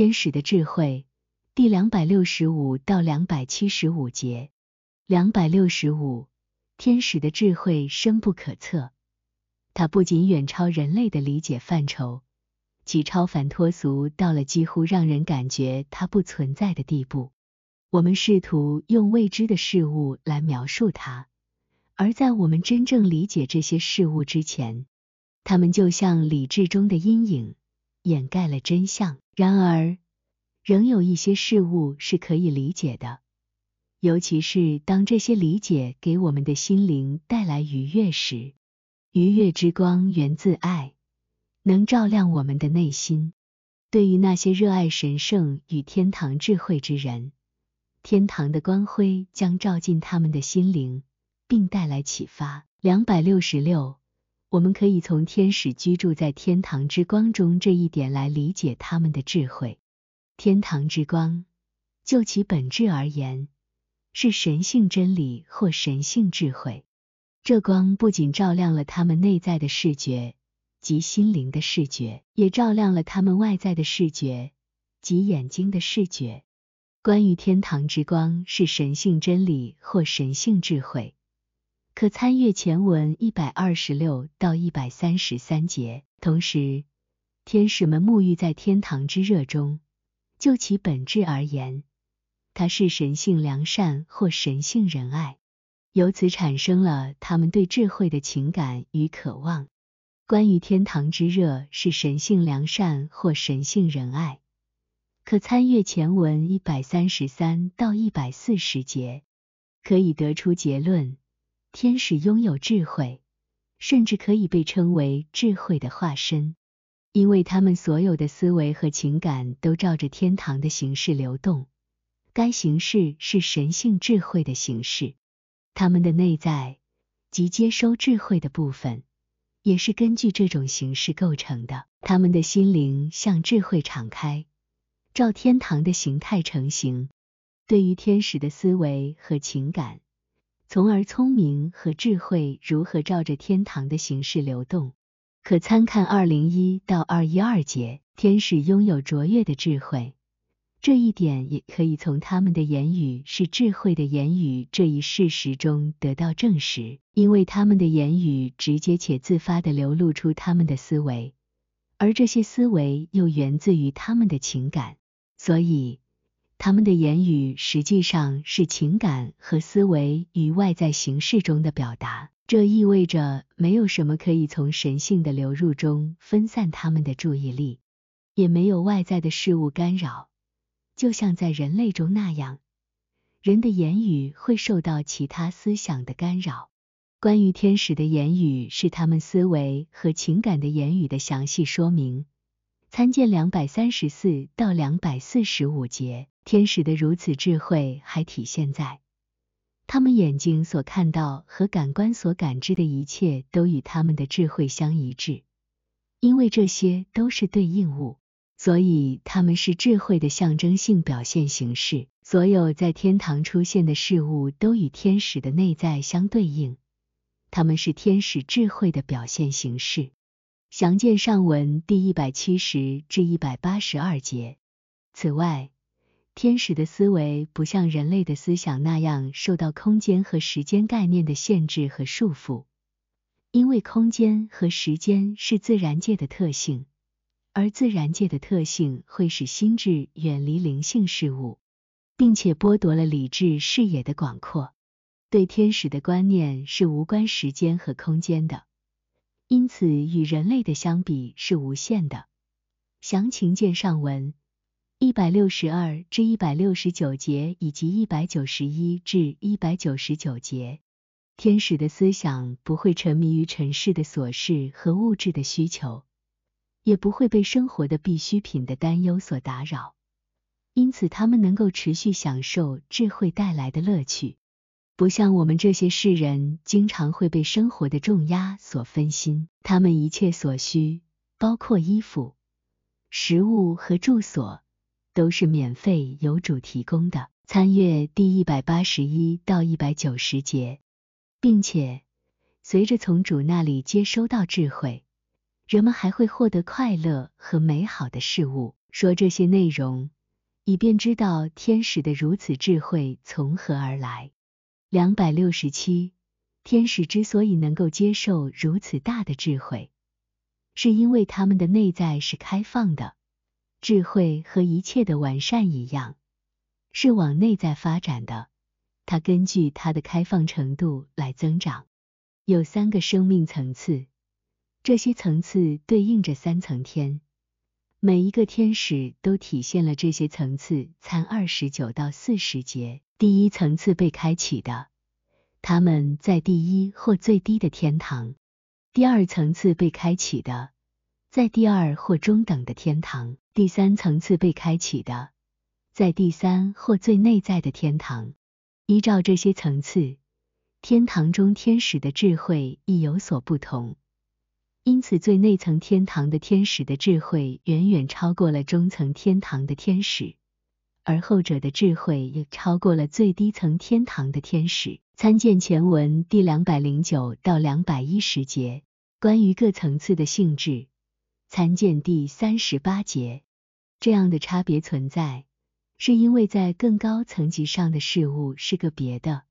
天使的智慧，第两百六十五到两百七十五节。两百六十五，天使的智慧深不可测，它不仅远超人类的理解范畴，其超凡脱俗到了几乎让人感觉它不存在的地步。我们试图用未知的事物来描述它，而在我们真正理解这些事物之前，它们就像理智中的阴影，掩盖了真相。然而，仍有一些事物是可以理解的。尤其是当这些理解给我们的心灵带来愉悦时，愉悦之光源自爱，能照亮我们的内心。对于那些热爱神圣与天堂智慧之人，天堂的光辉将照进他们的心灵，并带来启发。两百六十六，我们可以从天使居住在天堂之光中这一点来理解他们的智慧。天堂之光，就其本质而言。是神性真理或神性智慧。这光不仅照亮了他们内在的视觉及心灵的视觉，也照亮了他们外在的视觉及眼睛的视觉。关于天堂之光是神性真理或神性智慧，可参阅前文一百二十六到一百三十三节。同时，天使们沐浴在天堂之热中，就其本质而言。它是神性良善或神性仁爱，由此产生了他们对智慧的情感与渴望。关于天堂之热是神性良善或神性仁爱，可参阅前文一百三十三到一百四十节，可以得出结论：天使拥有智慧，甚至可以被称为智慧的化身，因为他们所有的思维和情感都照着天堂的形式流动。该形式是神性智慧的形式，他们的内在及接收智慧的部分，也是根据这种形式构成的。他们的心灵向智慧敞开，照天堂的形态成型。对于天使的思维和情感，从而聪明和智慧如何照着天堂的形式流动，可参看二零一到二一二节。天使拥有卓越的智慧。这一点也可以从他们的言语是智慧的言语这一事实中得到证实，因为他们的言语直接且自发地流露出他们的思维，而这些思维又源自于他们的情感，所以他们的言语实际上是情感和思维与外在形式中的表达。这意味着没有什么可以从神性的流入中分散他们的注意力，也没有外在的事物干扰。就像在人类中那样，人的言语会受到其他思想的干扰。关于天使的言语是他们思维和情感的言语的详细说明，参见两百三十四到两百四十五节。天使的如此智慧还体现在他们眼睛所看到和感官所感知的一切都与他们的智慧相一致，因为这些都是对应物。所以，他们是智慧的象征性表现形式。所有在天堂出现的事物都与天使的内在相对应，他们是天使智慧的表现形式。详见上文第一百七十至一百八十二节。此外，天使的思维不像人类的思想那样受到空间和时间概念的限制和束缚，因为空间和时间是自然界的特性。而自然界的特性会使心智远离灵性事物，并且剥夺了理智视野的广阔。对天使的观念是无关时间和空间的，因此与人类的相比是无限的。详情见上文一百六十二至一百六十九节以及一百九十一至一百九十九节。天使的思想不会沉迷于尘世的琐事和物质的需求。也不会被生活的必需品的担忧所打扰，因此他们能够持续享受智慧带来的乐趣，不像我们这些世人经常会被生活的重压所分心。他们一切所需，包括衣服、食物和住所，都是免费由主提供的。参阅第一百八十一到一百九十节，并且随着从主那里接收到智慧。人们还会获得快乐和美好的事物。说这些内容，以便知道天使的如此智慧从何而来。两百六十七，天使之所以能够接受如此大的智慧，是因为他们的内在是开放的。智慧和一切的完善一样，是往内在发展的。它根据它的开放程度来增长。有三个生命层次，这些层次对应着三层天。每一个天使都体现了这些层次。参二十九到四十节，第一层次被开启的，他们在第一或最低的天堂；第二层次被开启的，在第二或中等的天堂。第三层次被开启的，在第三或最内在的天堂。依照这些层次，天堂中天使的智慧亦有所不同。因此，最内层天堂的天使的智慧远远超过了中层天堂的天使，而后者的智慧也超过了最低层天堂的天使。参见前文第两百零九到两百一十节，关于各层次的性质。参见第三十八节，这样的差别存在，是因为在更高层级上的事物是个别的，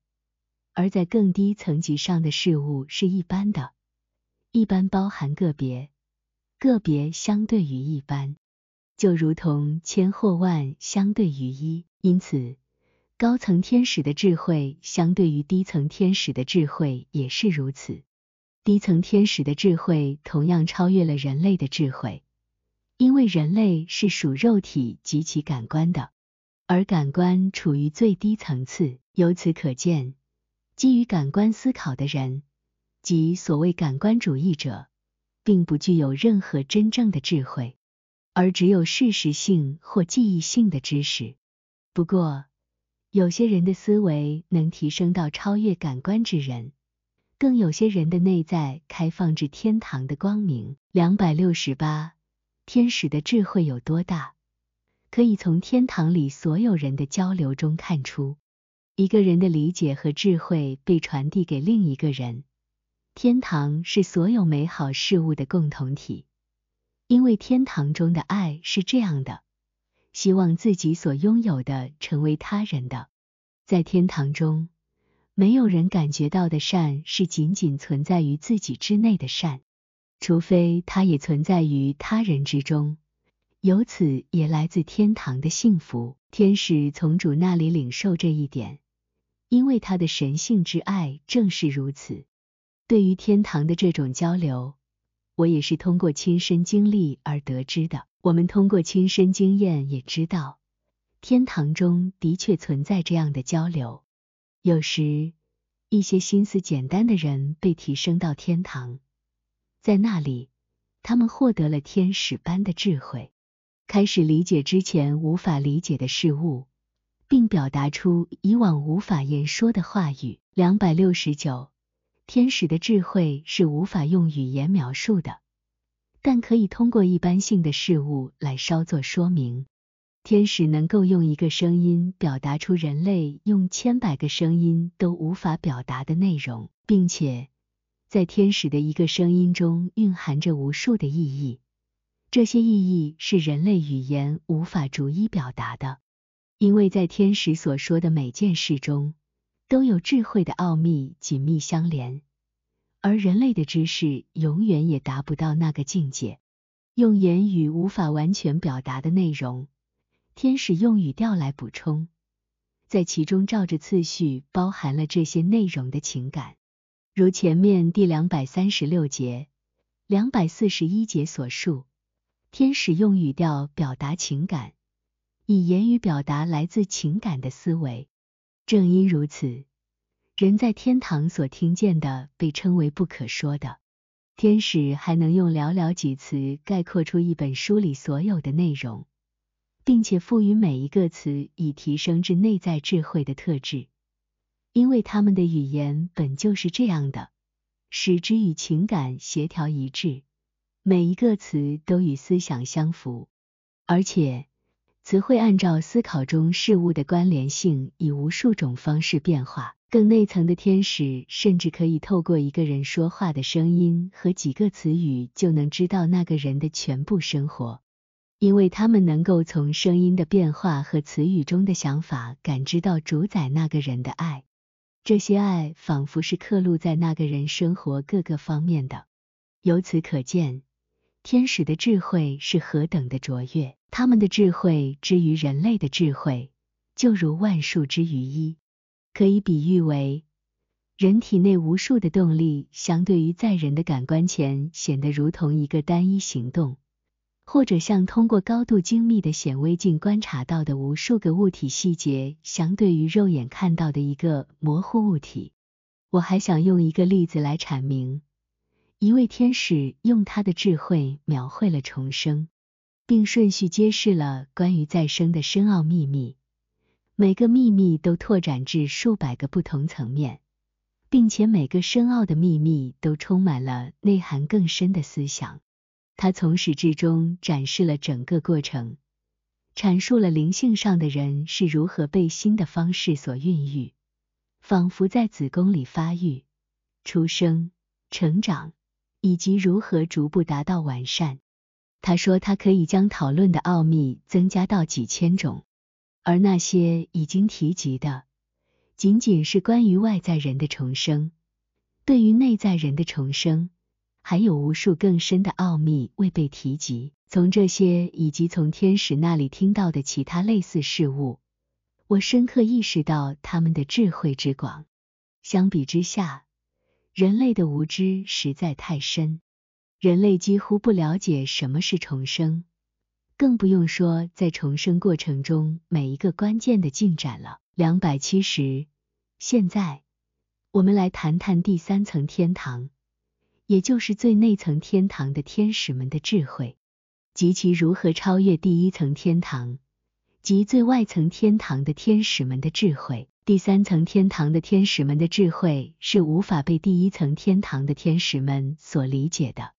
而在更低层级上的事物是一般的。一般包含个别，个别相对于一般，就如同千或万相对于一。因此，高层天使的智慧相对于低层天使的智慧也是如此。低层天使的智慧同样超越了人类的智慧，因为人类是属肉体及其感官的，而感官处于最低层次。由此可见，基于感官思考的人，即所谓感官主义者，并不具有任何真正的智慧，而只有事实性或记忆性的知识。不过，有些人的思维能提升到超越感官之人。更有些人的内在开放至天堂的光明。两百六十八，天使的智慧有多大？可以从天堂里所有人的交流中看出。一个人的理解和智慧被传递给另一个人。天堂是所有美好事物的共同体，因为天堂中的爱是这样的：希望自己所拥有的成为他人的。在天堂中。没有人感觉到的善是仅仅存在于自己之内的善，除非它也存在于他人之中，由此也来自天堂的幸福。天使从主那里领受这一点，因为他的神性之爱正是如此。对于天堂的这种交流，我也是通过亲身经历而得知的。我们通过亲身经验也知道，天堂中的确存在这样的交流。有时，一些心思简单的人被提升到天堂，在那里，他们获得了天使般的智慧，开始理解之前无法理解的事物，并表达出以往无法言说的话语。两百六十九，天使的智慧是无法用语言描述的，但可以通过一般性的事物来稍作说明。天使能够用一个声音表达出人类用千百个声音都无法表达的内容，并且在天使的一个声音中蕴含着无数的意义，这些意义是人类语言无法逐一表达的，因为在天使所说的每件事中都有智慧的奥秘紧密相连，而人类的知识永远也达不到那个境界，用言语无法完全表达的内容。天使用语调来补充，在其中照着次序包含了这些内容的情感，如前面第两百三十六节、两百四十一节所述，天使用语调表达情感，以言语表达来自情感的思维。正因如此，人在天堂所听见的被称为不可说的。天使还能用寥寥几词概括出一本书里所有的内容。并且赋予每一个词以提升至内在智慧的特质，因为他们的语言本就是这样的，使之与情感协调一致，每一个词都与思想相符，而且词汇按照思考中事物的关联性以无数种方式变化。更内层的天使甚至可以透过一个人说话的声音和几个词语，就能知道那个人的全部生活。因为他们能够从声音的变化和词语中的想法感知到主宰那个人的爱。这些爱仿佛是刻录在那个人生活各个方面的。由此可见，天使的智慧是何等的卓越。他们的智慧之于人类的智慧，就如万数之于一，可以比喻为人体内无数的动力，相对于在人的感官前显得如同一个单一行动。或者像通过高度精密的显微镜观察到的无数个物体细节，相对于肉眼看到的一个模糊物体。我还想用一个例子来阐明：一位天使用他的智慧描绘了重生，并顺序揭示了关于再生的深奥秘密。每个秘密都拓展至数百个不同层面，并且每个深奥的秘密都充满了内涵更深的思想。他从始至终展示了整个过程，阐述了灵性上的人是如何被新的方式所孕育，仿佛在子宫里发育、出生、成长，以及如何逐步达到完善。他说，他可以将讨论的奥秘增加到几千种，而那些已经提及的，仅仅是关于外在人的重生，对于内在人的重生。还有无数更深的奥秘未被提及。从这些以及从天使那里听到的其他类似事物，我深刻意识到他们的智慧之广。相比之下，人类的无知实在太深。人类几乎不了解什么是重生，更不用说在重生过程中每一个关键的进展了。两百七十。现在，我们来谈谈第三层天堂。也就是最内层天堂的天使们的智慧，及其如何超越第一层天堂及最外层天堂的天使们的智慧。第三层天堂的天使们的智慧是无法被第一层天堂的天使们所理解的，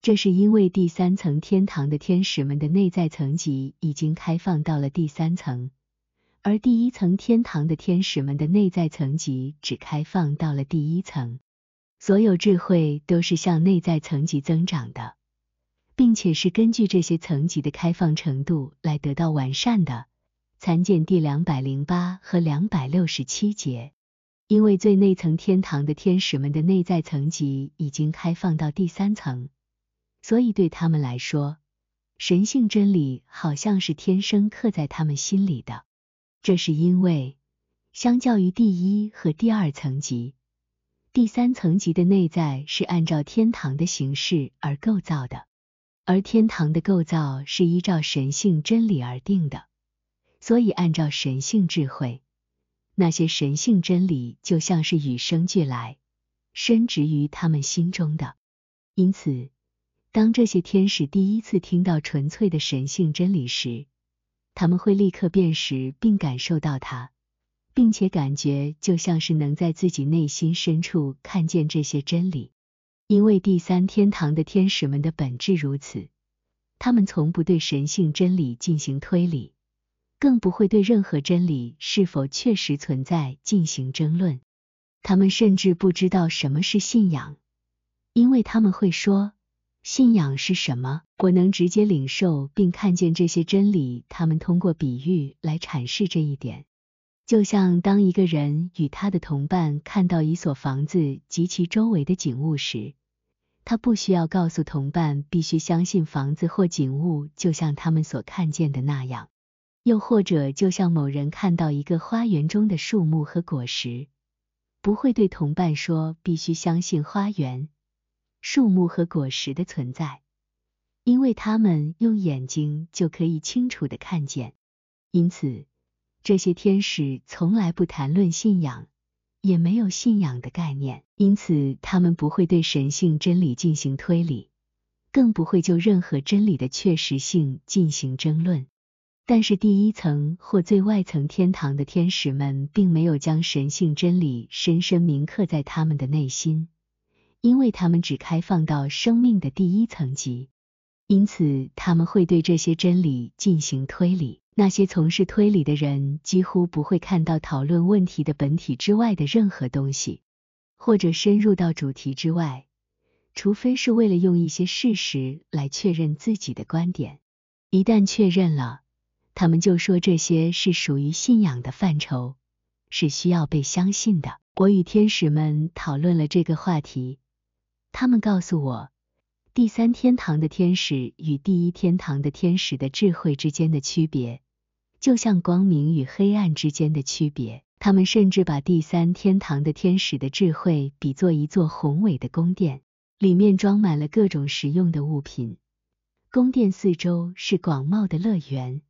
这是因为第三层天堂的天使们的内在层级已经开放到了第三层，而第一层天堂的天使们的内在层级只开放到了第一层。所有智慧都是向内在层级增长的，并且是根据这些层级的开放程度来得到完善的。参见第两百零八和两百六十七节。因为最内层天堂的天使们的内在层级已经开放到第三层，所以对他们来说，神性真理好像是天生刻在他们心里的。这是因为，相较于第一和第二层级。第三层级的内在是按照天堂的形式而构造的，而天堂的构造是依照神性真理而定的，所以按照神性智慧，那些神性真理就像是与生俱来、深植于他们心中的。因此，当这些天使第一次听到纯粹的神性真理时，他们会立刻辨识并感受到它。并且感觉就像是能在自己内心深处看见这些真理，因为第三天堂的天使们的本质如此，他们从不对神性真理进行推理，更不会对任何真理是否确实存在进行争论。他们甚至不知道什么是信仰，因为他们会说：“信仰是什么？”我能直接领受并看见这些真理。他们通过比喻来阐释这一点。就像当一个人与他的同伴看到一所房子及其周围的景物时，他不需要告诉同伴必须相信房子或景物就像他们所看见的那样；又或者就像某人看到一个花园中的树木和果实，不会对同伴说必须相信花园、树木和果实的存在，因为他们用眼睛就可以清楚的看见。因此。这些天使从来不谈论信仰，也没有信仰的概念，因此他们不会对神性真理进行推理，更不会就任何真理的确实性进行争论。但是第一层或最外层天堂的天使们并没有将神性真理深深铭刻在他们的内心，因为他们只开放到生命的第一层级，因此他们会对这些真理进行推理。那些从事推理的人几乎不会看到讨论问题的本体之外的任何东西，或者深入到主题之外，除非是为了用一些事实来确认自己的观点。一旦确认了，他们就说这些是属于信仰的范畴，是需要被相信的。我与天使们讨论了这个话题，他们告诉我，第三天堂的天使与第一天堂的天使的智慧之间的区别，就像光明与黑暗之间的区别。他们甚至把第三天堂的天使的智慧比作一座宏伟的宫殿，里面装满了各种实用的物品。宫殿四周是广袤的乐园，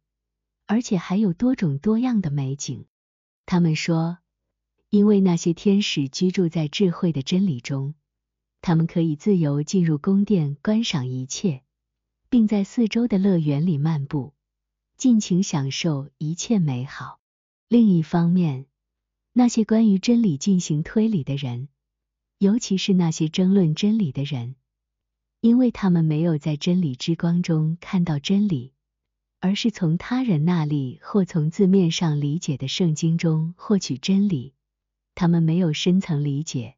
而且还有多种多样的美景。他们说，因为那些天使居住在智慧的真理中，他们可以自由进入宫殿观赏一切，并在四周的乐园里漫步，尽情享受一切美好。另一方面，那些关于真理进行推理的人，尤其是那些争论真理的人，因为他们没有在真理之光中看到真理，而是从他人那里或从字面上理解的圣经中获取真理，他们没有深层理解，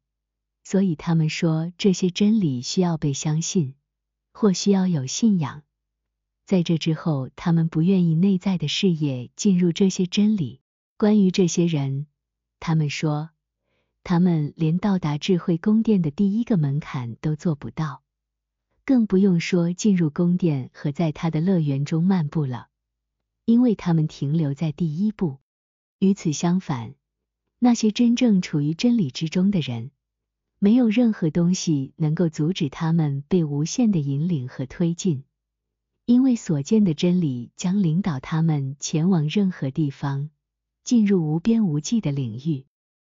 所以他们说这些真理需要被相信，或需要有信仰。在这之后，他们不愿意内在的视野进入这些真理。关于这些人。他们说，他们连到达智慧宫殿的第一个门槛都做不到，更不用说进入宫殿和在他的乐园中漫步了，因为他们停留在第一步。与此相反，那些真正处于真理之中的人，没有任何东西能够阻止他们被无限的引领和推进，因为所见的真理将领导他们前往任何地方。进入无边无际的领域，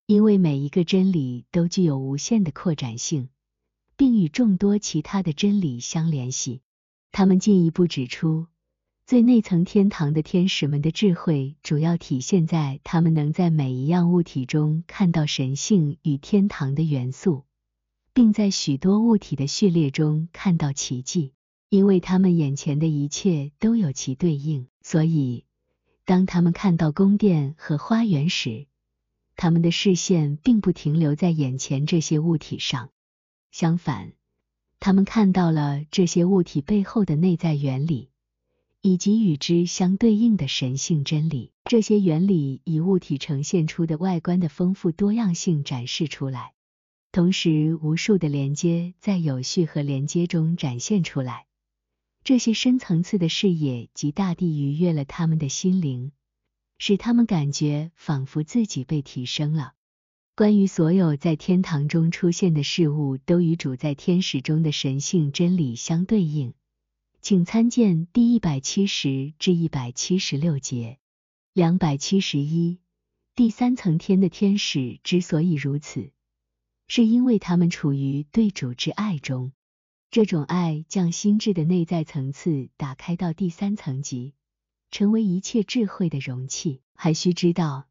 因为每一个真理都具有无限的扩展性，并与众多其他的真理相联系。他们进一步指出，最内层天堂的天使们的智慧主要体现在他们能在每一样物体中看到神性与天堂的元素，并在许多物体的序列中看到奇迹，因为他们眼前的一切都有其对应，所以。当他们看到宫殿和花园时，他们的视线并不停留在眼前这些物体上，相反，他们看到了这些物体背后的内在原理，以及与之相对应的神性真理。这些原理以物体呈现出的外观的丰富多样性展示出来，同时无数的连接在有序和连接中展现出来。这些深层次的视野及大地愉悦了他们的心灵，使他们感觉仿佛自己被提升了。关于所有在天堂中出现的事物都与主在天使中的神性真理相对应，请参见第一百七十至一百七十六节。两百七十一，第三层天的天使之所以如此，是因为他们处于对主之爱中。这种爱将心智的内在层次打开到第三层级，成为一切智慧的容器。还需知道，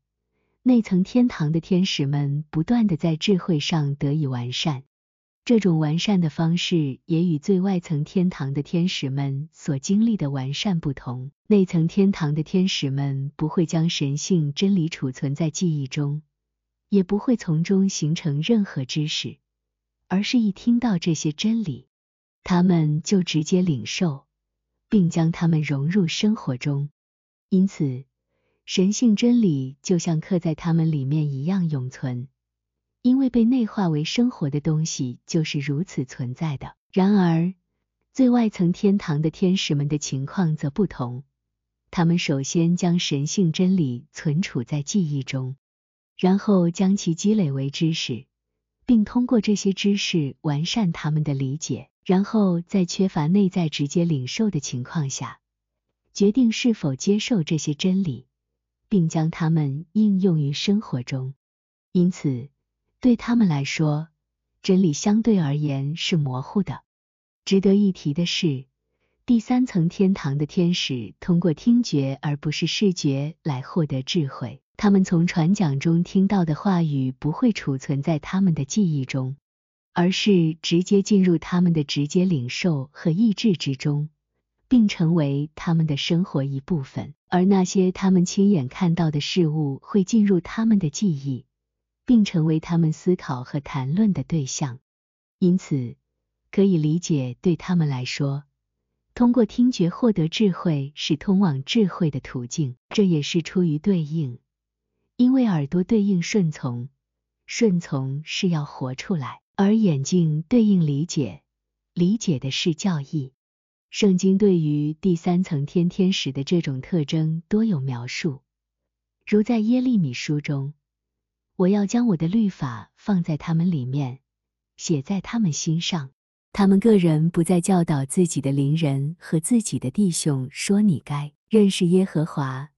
内层天堂的天使们不断的在智慧上得以完善，这种完善的方式也与最外层天堂的天使们所经历的完善不同。内层天堂的天使们不会将神性真理储存在记忆中，也不会从中形成任何知识，而是一听到这些真理。他们就直接领受，并将它们融入生活中，因此神性真理就像刻在他们里面一样永存，因为被内化为生活的东西就是如此存在的。然而，最外层天堂的天使们的情况则不同，他们首先将神性真理存储在记忆中，然后将其积累为知识，并通过这些知识完善他们的理解。然后在缺乏内在直接领受的情况下，决定是否接受这些真理，并将它们应用于生活中。因此，对他们来说，真理相对而言是模糊的。值得一提的是，第三层天堂的天使通过听觉而不是视觉来获得智慧。他们从传讲中听到的话语不会储存在他们的记忆中。而是直接进入他们的直接领受和意志之中，并成为他们的生活一部分。而那些他们亲眼看到的事物会进入他们的记忆，并成为他们思考和谈论的对象。因此，可以理解对他们来说，通过听觉获得智慧是通往智慧的途径，这也是出于对应，因为耳朵对应顺从，顺从是要活出来，而眼睛对应理解，理解的是教义。圣经对于第三层天天使的这种特征多有描述，如在耶利米书中，我要将我的律法放在他们里面，写在他们心上。他们个人不再教导自己的邻人和自己的弟兄说：“你该认识耶和华，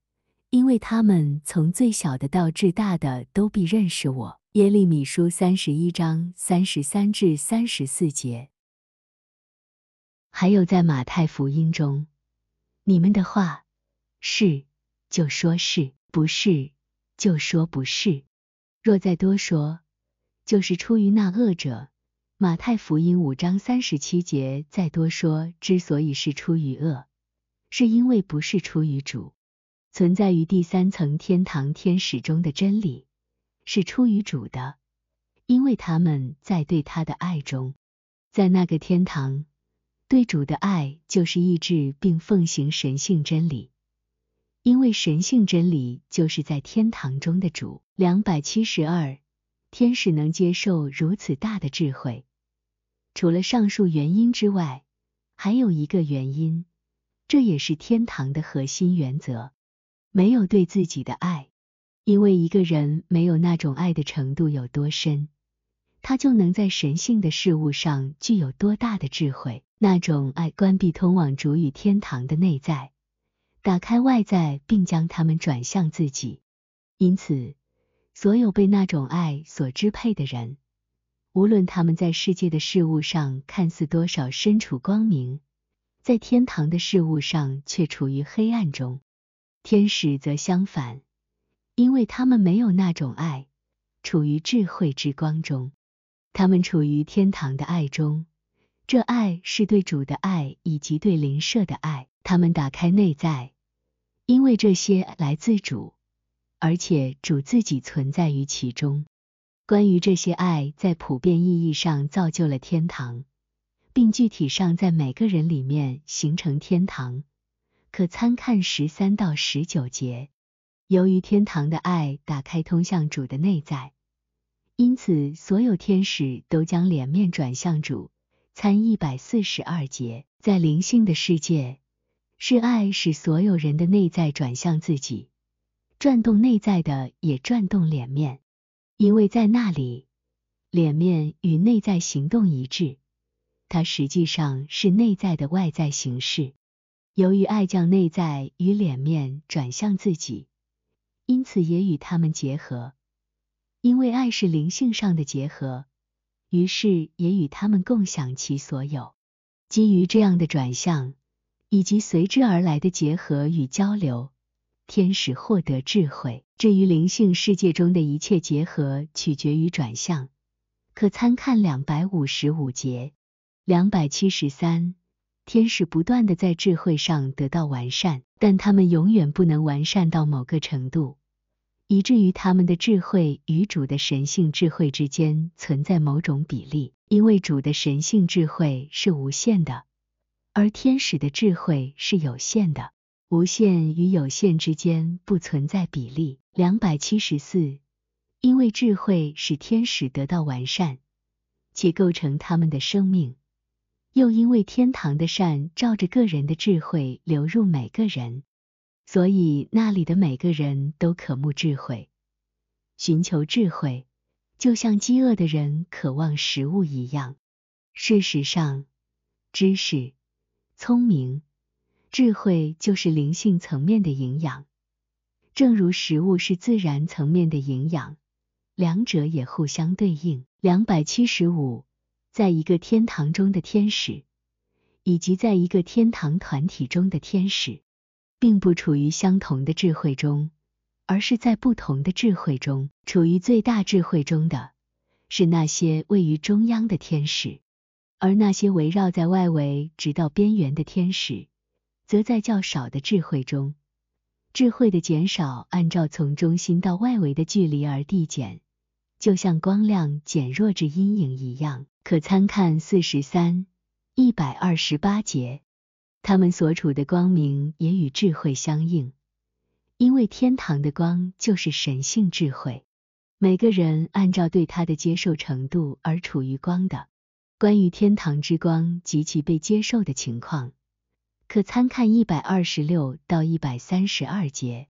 因为他们从最小的到至大的都必认识我。”耶利米书三十一章三十三至三十四节。还有在马太福音中，你们的话是就说是不是就说不是，若再多说，就是出于那恶者。马太福音五章三十七节再多说，之所以是出于恶，是因为不是出于主。存在于第三层天堂天使中的真理，是出于主的，因为他们在对他的爱中，在那个天堂，对主的爱就是意志并奉行神性真理，因为神性真理就是在天堂中的主。两百七十二，天使能接受如此大的智慧。除了上述原因之外，还有一个原因，这也是天堂的核心原则：没有对自己的爱。因为一个人没有那种爱的程度有多深，他就能在神性的事物上具有多大的智慧。那种爱关闭通往主与天堂的内在，打开外在，并将他们转向自己。因此，所有被那种爱所支配的人。无论他们在世界的事物上看似多少身处光明，在天堂的事物上却处于黑暗中。天使则相反，因为他们没有那种爱，处于智慧之光中。他们处于天堂的爱中，这爱是对主的爱以及对邻舍的爱。他们打开内在，因为这些来自主，而且主自己存在于其中。关于这些爱，在普遍意义上造就了天堂，并具体上在每个人里面形成天堂，可参看十三到十九节。由于天堂的爱打开通向主的内在，因此所有天使都将脸面转向主。参一百四十二节，在灵性的世界，是爱使所有人的内在转向自己，转动内在的也转动脸面。因为在那里，脸面与内在行动一致，它实际上是内在的外在形式。由于爱将内在与脸面转向自己，因此也与他们结合。因为爱是灵性上的结合，于是也与他们共享其所有。基于这样的转向，以及随之而来的结合与交流。天使获得智慧。至于灵性世界中的一切结合，取决于转向，可参看两百五十五节。两百七十三，天使不断的在智慧上得到完善，但他们永远不能完善到某个程度，以至于他们的智慧与主的神性智慧之间存在某种比例，因为主的神性智慧是无限的，而天使的智慧是有限的。无限与有限之间不存在比例。两百七十四，因为智慧使天使得到完善，且构成他们的生命；又因为天堂的善照着个人的智慧流入每个人，所以那里的每个人都渴慕智慧，寻求智慧，就像饥饿的人渴望食物一样。事实上，知识、聪明。智慧就是灵性层面的营养，正如食物是自然层面的营养，两者也互相对应。两百七十五，在一个天堂中的天使，以及在一个天堂团体中的天使，并不处于相同的智慧中，而是在不同的智慧中。处于最大智慧中的是那些位于中央的天使，而那些围绕在外围直到边缘的天使。则在较少的智慧中，智慧的减少按照从中心到外围的距离而递减，就像光亮减弱至阴影一样。可参看四十三一百二十八节。他们所处的光明也与智慧相应，因为天堂的光就是神性智慧。每个人按照对它的接受程度而处于光的。关于天堂之光及其被接受的情况，可参看一百二十六到一百三十二节。